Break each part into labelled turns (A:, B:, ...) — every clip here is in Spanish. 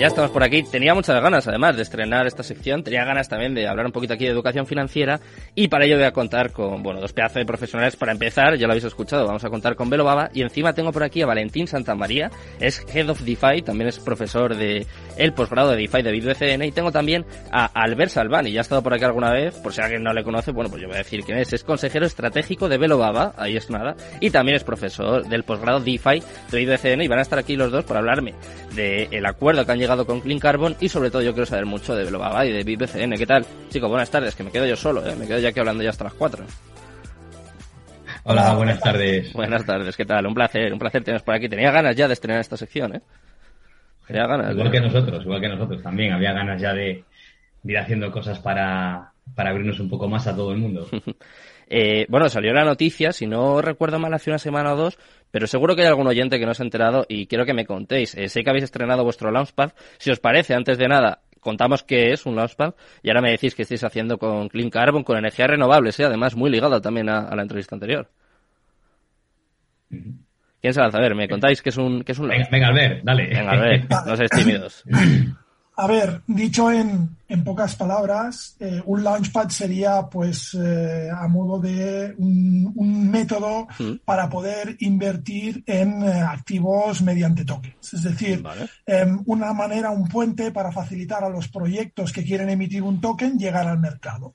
A: Ya estamos por aquí. Tenía muchas ganas, además, de estrenar esta sección. Tenía ganas también de hablar un poquito aquí de educación financiera. Y para ello voy a contar con, bueno, dos pedazos de profesionales para empezar. Ya lo habéis escuchado. Vamos a contar con Belo Baba. Y encima tengo por aquí a Valentín Santamaría. Es Head of DeFi. También es profesor de el posgrado de DeFi de BitBCN. Y tengo también a Albert Salvani. Ya ha estado por aquí alguna vez. Por si alguien no le conoce, bueno, pues yo voy a decir quién es. Es consejero estratégico de Belo Baba. Ahí es nada. Y también es profesor del posgrado DeFi de BitBCN. Y van a estar aquí los dos para hablarme del acuerdo que han llegado con Clean Carbon y sobre todo yo quiero saber mucho de Velobaba y de BitBCN. ¿Qué tal? Chicos, buenas tardes, que me quedo yo solo, ¿eh? me quedo ya aquí hablando ya hasta las 4.
B: Hola, buenas tardes.
A: Buenas tardes, ¿qué tal? Un placer, un placer teneros por aquí. Tenía ganas ya de estrenar esta sección, ¿eh?
B: Ganas. Igual que nosotros, igual que nosotros también. Había ganas ya de, ir haciendo cosas para, para abrirnos un poco más a todo el mundo.
A: Eh, bueno, salió la noticia, si no recuerdo mal, hace una semana o dos, pero seguro que hay algún oyente que no se ha enterado y quiero que me contéis. Eh, sé que habéis estrenado vuestro Launchpad. Si os parece, antes de nada, contamos qué es un Launchpad y ahora me decís que estáis haciendo con Clean Carbon, con energías renovables, ¿eh? además muy ligado también a, la entrevista anterior. ¿Quién se lanza? A ver, me contáis qué es un, qué es un
B: Venga, venga, a ver, dale.
A: Venga, a ver, no seáis tímidos.
C: A ver, dicho en, en pocas palabras, eh, un launchpad sería, pues, eh, a modo de un, método mm. para poder invertir en eh, activos mediante tokens. Es decir, em, una manera, un puente para facilitar a los proyectos que quieren emitir un token llegar al mercado.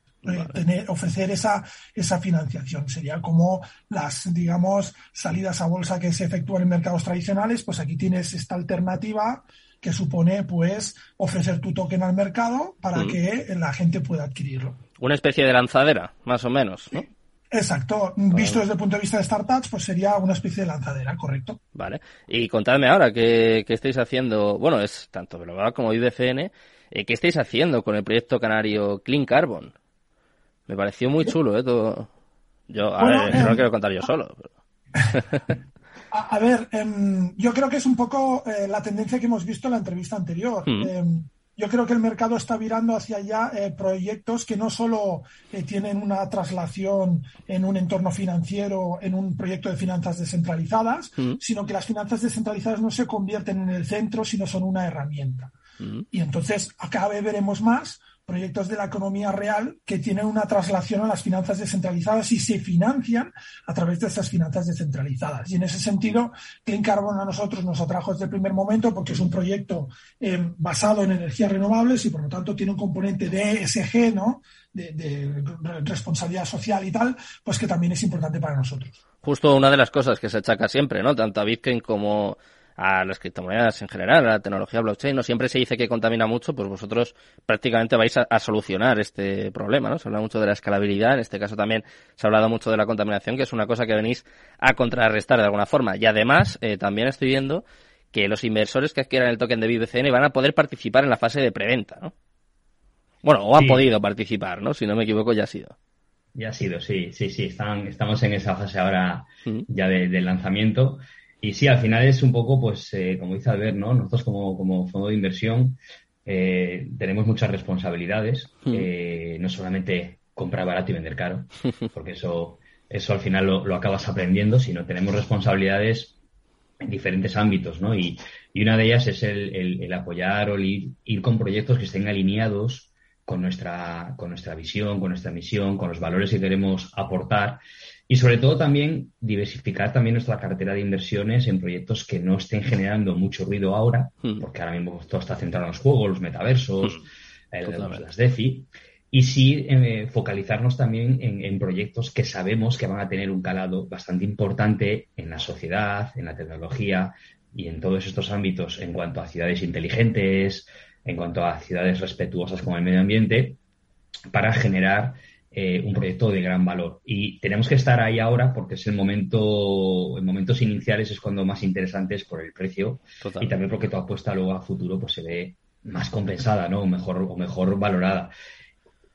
C: Tener, ofrecer esa, esa financiación. Sería como las, digamos, salidas a bolsa que se efectúan en mercados tradicionales, pues aquí tienes esta alternativa que supone pues ofrecer tu token al mercado para mm. que la gente pueda adquirirlo.
A: Una especie de lanzadera, más o menos, ¿no?
C: Exacto. Visto desde el punto de vista de startups, pues sería una especie de lanzadera, correcto.
A: Vale. Y contadme ahora qué, estáis haciendo, bueno, es tanto Global como IDFN, eh, ¿qué estáis haciendo con el proyecto canario Clean Carbon? Me pareció muy chulo, ¿eh? Todo... Yo, a ver, no lo eh, quiero contar yo solo.
C: A, ver, em, yo creo que es un poco eh, la tendencia que hemos visto en la entrevista anterior. Mm. Em, yo creo que el mercado está virando hacia allá eh, proyectos que no solo eh, tienen una traslación en un entorno financiero, en un proyecto de finanzas descentralizadas, mm. sino que las finanzas descentralizadas no se convierten en el centro, sino son una herramienta. Mm. Y entonces, vez veremos más proyectos de la economía real que tienen una traslación a las finanzas descentralizadas y se financian a través de estas finanzas descentralizadas. Y en ese sentido, Clean Carbon a nosotros nos atrajo desde el primer momento porque es un proyecto eh, basado en energías renovables y por lo tanto tiene un componente de ESG, ¿no? De, de, responsabilidad social y tal, pues que también es importante para nosotros.
A: Justo una de las cosas que se achaca siempre, ¿no? Tanto a Bitcoin como a las criptomonedas en general, a la tecnología blockchain, no siempre se dice que contamina mucho, pues vosotros prácticamente vais a, solucionar este problema, ¿no? Se habla mucho de la escalabilidad, en este caso también se ha hablado mucho de la contaminación, que es una cosa que venís a contrarrestar de alguna forma. Y además, eh, también estoy viendo que los inversores que adquieran el token de BBCN van a poder participar en la fase de preventa, ¿no? Bueno, o han podido participar, ¿no? Si no me equivoco, ya ha sido.
B: Ya ha sido, sí, sí, sí. Están, estamos en esa fase ahora mm. ya del lanzamiento. Y sí, al final es un poco, pues, eh, como dice Albert, ¿no? Nosotros como, como fondo de inversión eh, tenemos muchas responsabilidades, hmm. eh, no solamente comprar barato y vender caro, porque eso, eso al final lo, acabas aprendiendo, sino tenemos responsabilidades en diferentes ámbitos, ¿no? Y, y una de ellas es el, el, apoyar o ir, ir, con proyectos que estén alineados con nuestra, con nuestra visión, con nuestra misión, con los valores que queremos aportar y sobre todo también diversificar también nuestra cartera de inversiones en proyectos que no estén generando mucho ruido ahora, hmm. porque ahora mismo todo está centrado en los juegos, los metaversos, hmm. las DeFi, y sí eh, focalizarnos también en, proyectos que sabemos que van a tener un calado bastante importante en la sociedad, en la tecnología y en todos estos ámbitos en cuanto a ciudades inteligentes, en cuanto a ciudades respetuosas con el medio ambiente, para generar eh, un proyecto de gran valor. Y tenemos que estar ahí ahora porque es el momento, en momentos iniciales es cuando más interesante es por el precio y también porque tu apuesta luego a futuro pues se ve más compensada, ¿no? O mejor, o mejor valorada.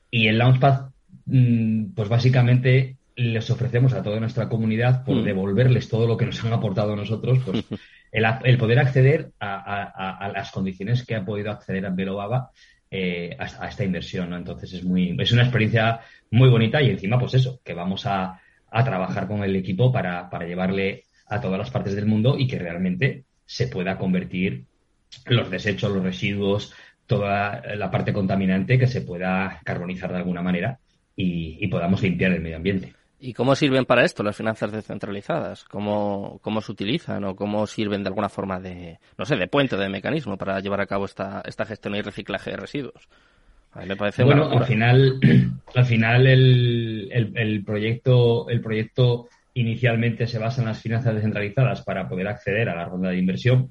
B: Y el Launchpad, mm, pues básicamente les ofrecemos a toda nuestra comunidad por mm. devolverles todo lo que nos han aportado a nosotros, pues el, poder acceder a, las condiciones que ha podido acceder a Baba eh, a, esta inversión, ¿no? Entonces es muy, es una experiencia muy bonita y encima, pues eso, que vamos a, trabajar con el equipo para, llevarle a todas las partes del mundo y que realmente se pueda convertir los desechos, los residuos, toda la parte contaminante que se pueda carbonizar de alguna manera y, podamos limpiar el medio ambiente.
A: ¿Y cómo sirven para esto las finanzas descentralizadas? ¿Cómo, ¿Cómo se utilizan o cómo sirven de alguna forma de, no sé, de puente, de mecanismo para llevar a cabo esta, esta gestión y reciclaje de residuos?
B: me parece bueno, al final, al final el, el, proyecto, el proyecto inicialmente se basa en las finanzas descentralizadas para poder acceder a la ronda de inversión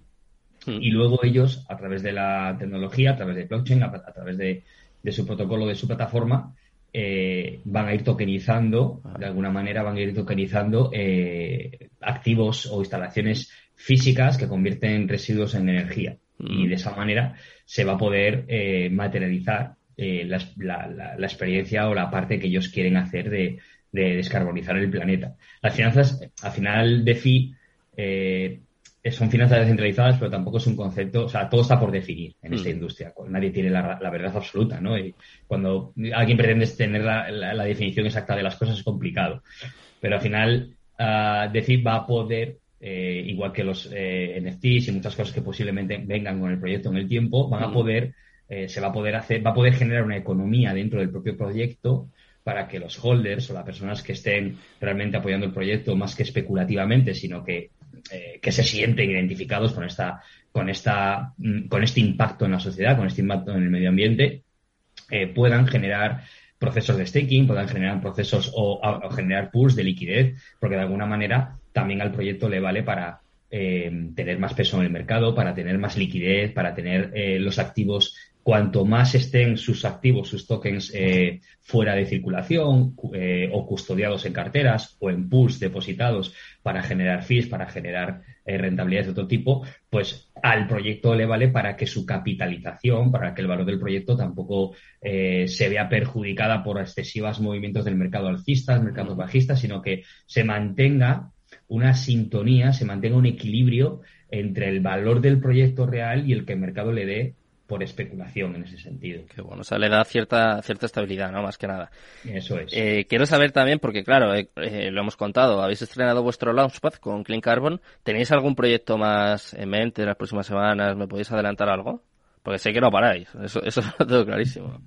B: hmm. y luego ellos, a través de la tecnología, a través de blockchain, a, través de, de, su protocolo, de su plataforma, eh, van a ir tokenizando, de alguna manera van a ir tokenizando eh, activos o instalaciones físicas que convierten residuos en energía. Y hmm. de esa manera se va a poder eh, materializar la, experiencia o la parte que ellos quieren hacer de, de descarbonizar el planeta. Las finanzas, al final, DeFi eh, son finanzas descentralizadas, pero tampoco es un concepto, o sea, todo está por definir en esta mm. industria. Nadie tiene la, verdad absoluta, ¿no? Y cuando alguien pretende tener la, definición exacta de las cosas es complicado. Pero al final, uh, DeFi va a poder, eh, igual que los eh, NFTs y muchas cosas que posiblemente vengan con el proyecto en el tiempo, van a mm. poder, eh, se va a poder hacer, va a poder generar una economía dentro del propio proyecto para que los holders o las personas que estén realmente apoyando el proyecto más que especulativamente, sino que, eh, que se sienten identificados con esta, con esta, mm, con este impacto en la sociedad, con este impacto en el medio ambiente, eh, puedan generar procesos de staking, puedan generar procesos o, generar pools de liquidez, porque de alguna manera también al proyecto le vale para eh, tener más peso en el mercado, para tener más liquidez, para tener los activos cuanto más estén sus activos, sus tokens eh, fuera de circulación eh, o custodiados en carteras o en pools depositados para generar fees, para generar eh, rentabilidades de otro tipo, pues al proyecto le vale para que su capitalización, para que el valor del proyecto tampoco se vea perjudicada por excesivos movimientos del mercado alcista, del mercado bajista, sino que se mantenga una sintonía, se mantenga un equilibrio entre el valor del proyecto real y el que el mercado le dé por especulación en ese sentido.
A: Que bueno, o sea, le da cierta, cierta estabilidad, ¿no? Más que nada.
B: Eso es.
A: Eh, quiero saber también, porque claro, eh, eh, lo hemos contado, habéis estrenado vuestro Launchpad con Clean Carbon. ¿Tenéis algún proyecto más en mente en las próximas semanas? ¿Me podéis adelantar algo? Porque sé que no paráis, eso, eso lo tengo clarísimo.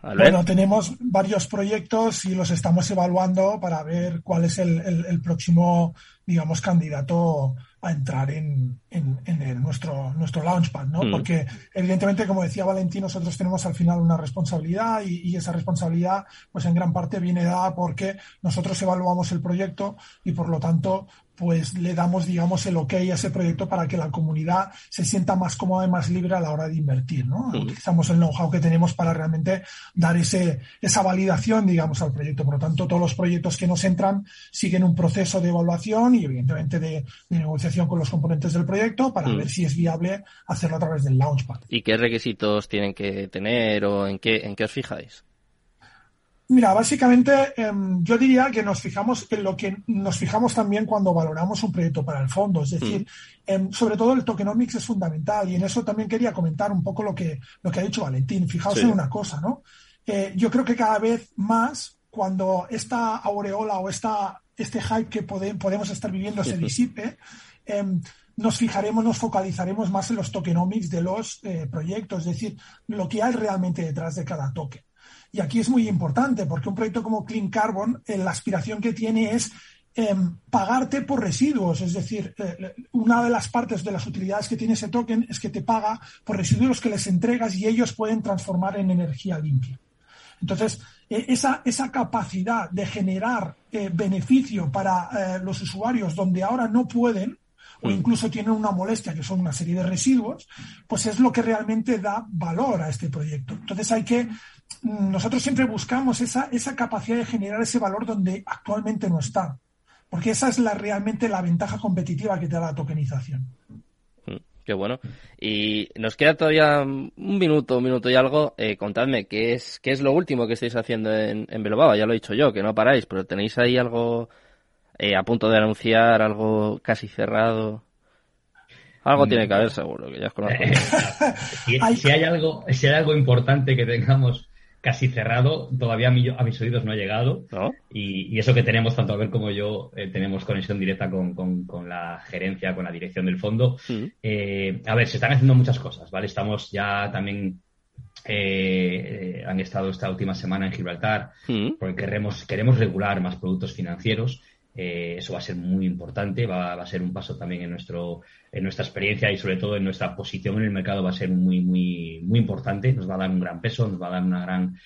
C: Bueno, tenemos varios proyectos y los estamos evaluando para ver cuál es el, el próximo, digamos, candidato a entrar en, en, nuestro, nuestro launchpad, ¿no? Mm. Porque evidentemente, como decía Valentín, nosotros tenemos al final una responsabilidad y, y, esa responsabilidad, pues en gran parte viene dada porque nosotros evaluamos el proyecto y por lo tanto, pues le damos, digamos, el ok a ese proyecto para que la comunidad se sienta más cómoda y más libre a la hora de invertir, ¿no? Utilizamos el know-how que tenemos para realmente dar ese, esa validación, digamos, al proyecto. Por lo tanto, todos los proyectos que nos entran siguen un proceso de evaluación y evidentemente de, de negociación con los componentes del proyecto para ver si es viable hacerlo a través del Launchpad.
A: ¿Y qué requisitos tienen que tener o en qué, en qué os fijáis?
C: Mira, básicamente em, yo diría que nos fijamos en lo que nos fijamos también cuando valoramos un proyecto para el fondo. Es decir, mm. em, sobre todo el tokenomics es fundamental y en eso también quería comentar un poco lo que, lo que ha dicho Valentín. Fijaos en una cosa, ¿no? Eh, yo creo que cada vez más cuando esta aureola o esta, este hype que podemos estar viviendo se disipe, em, nos fijaremos, nos focalizaremos más en los tokenomics de los eh, proyectos, es decir, lo que hay realmente detrás de cada token. Y aquí es muy importante porque un proyecto como Clean Carbon, eh, la aspiración que tiene es em, pagarte por residuos. Es decir, eh, una de las partes de las utilidades que tiene ese token es que te paga por residuos que les entregas y ellos pueden transformar en energía limpia. Entonces, eh, esa, esa, capacidad de generar beneficio para los usuarios donde ahora no pueden, o mm. incluso tienen una molestia que son una serie de residuos, pues es lo que realmente da valor a este proyecto. Entonces hay que nosotros siempre buscamos esa, esa capacidad de generar ese valor donde actualmente no está. Porque esa es la, realmente la ventaja competitiva que te da la tokenización.
A: Mm, qué bueno. Y nos queda todavía un minuto, un minuto y algo. Eh, contadme, ¿qué es, ¿qué es lo último que estáis haciendo en, en Belobaba? Ya lo he dicho yo, que no paráis, pero ¿tenéis ahí algo eh, a punto de anunciar, algo casi cerrado? Algo tiene que haber seguro, que ya os conozco.
B: si, si, hay algo, si hay algo importante que tengamos casi cerrado, todavía a, mis oídos no ha llegado. Y, eso que tenemos, tanto Albert como yo, eh, tenemos conexión directa con, la gerencia, con la dirección del fondo. Mm. Eh, a ver, se están haciendo muchas cosas, ¿vale? Estamos ya también eh, han estado esta última semana en Gibraltar, mm. porque queremos, queremos regular más productos financieros. Eh, eso va a ser muy importante, va, a ser un paso también en, nuestro, en nuestra experiencia y sobre todo en nuestra posición en el mercado va a ser muy, muy, muy importante, nos va a dar un gran peso, nos va a dar una gran...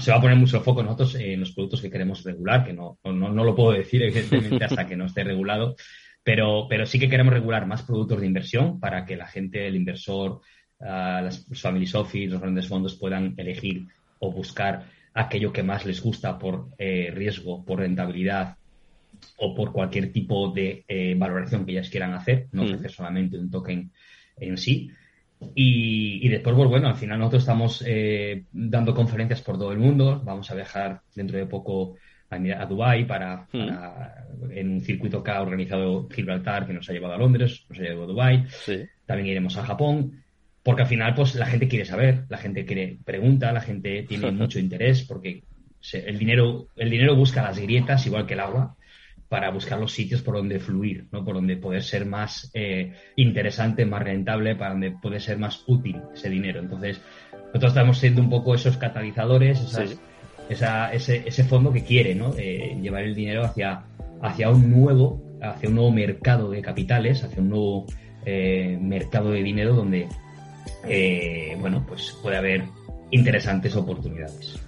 B: se va a poner mucho foco nosotros en los productos que queremos regular, que no, no, no lo puedo decir evidentemente hasta que no esté regulado, pero, pero sí que queremos regular más productos de inversión para que la gente, el inversor, uh, las family office, los grandes fondos puedan elegir o buscar aquello que más les gusta por eh, riesgo, por rentabilidad o por cualquier tipo de eh, valoración que ellas quieran hacer, no mm. ofrecer solamente un token en sí. Y, después, pues, bueno, al final nosotros estamos eh, dando conferencias por todo el mundo. Vamos a viajar dentro de poco a, a Dubái para, mm. en un circuito que ha organizado Gibraltar, que nos ha llevado a Londres, nos ha llevado a Dubái. También iremos a Japón. Porque al final, pues la gente quiere saber, la gente quiere pregunta, la gente tiene mucho interés, porque el dinero, el dinero busca las grietas igual que el agua para buscar los sitios por donde fluir, ¿no? Por donde poder ser más eh, interesante, más rentable, para donde puede ser más útil ese dinero. Entonces, nosotros estamos siendo un poco esos catalizadores, esa, ese, ese, fondo que quiere, ¿no? Eh, llevar el dinero hacia, hacia un nuevo, hacia un nuevo mercado de capitales, hacia un nuevo eh, mercado de dinero donde, bueno, pues puede haber interesantes oportunidades.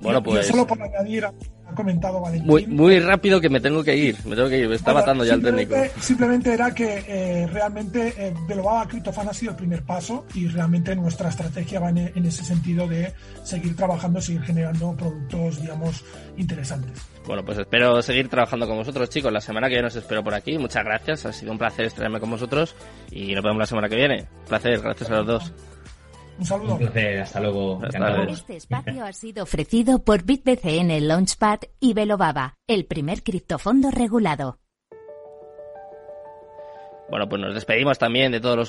C: Bueno, pues. solo por añadir ha comentado Valentín.
A: Muy, muy rápido que me tengo que ir, me tengo que ir, me está matando ya el técnico.
C: Simplemente era que eh, realmente eh, Belobaba Cryptofan ha sido el primer paso y realmente nuestra estrategia va en, ese sentido de seguir trabajando, seguir generando productos, digamos, interesantes.
A: Bueno, pues espero seguir trabajando con vosotros, chicos. La semana que viene os espero por aquí. Muchas gracias, ha sido un placer estrenarme con vosotros y nos vemos la semana que viene. Un placer, gracias a los dos.
C: Un saludo.
B: hasta luego.
D: Este espacio ha sido ofrecido por BitBCN Launchpad y Belobaba, el primer criptofondo regulado.
A: Bueno, pues nos despedimos también de todos los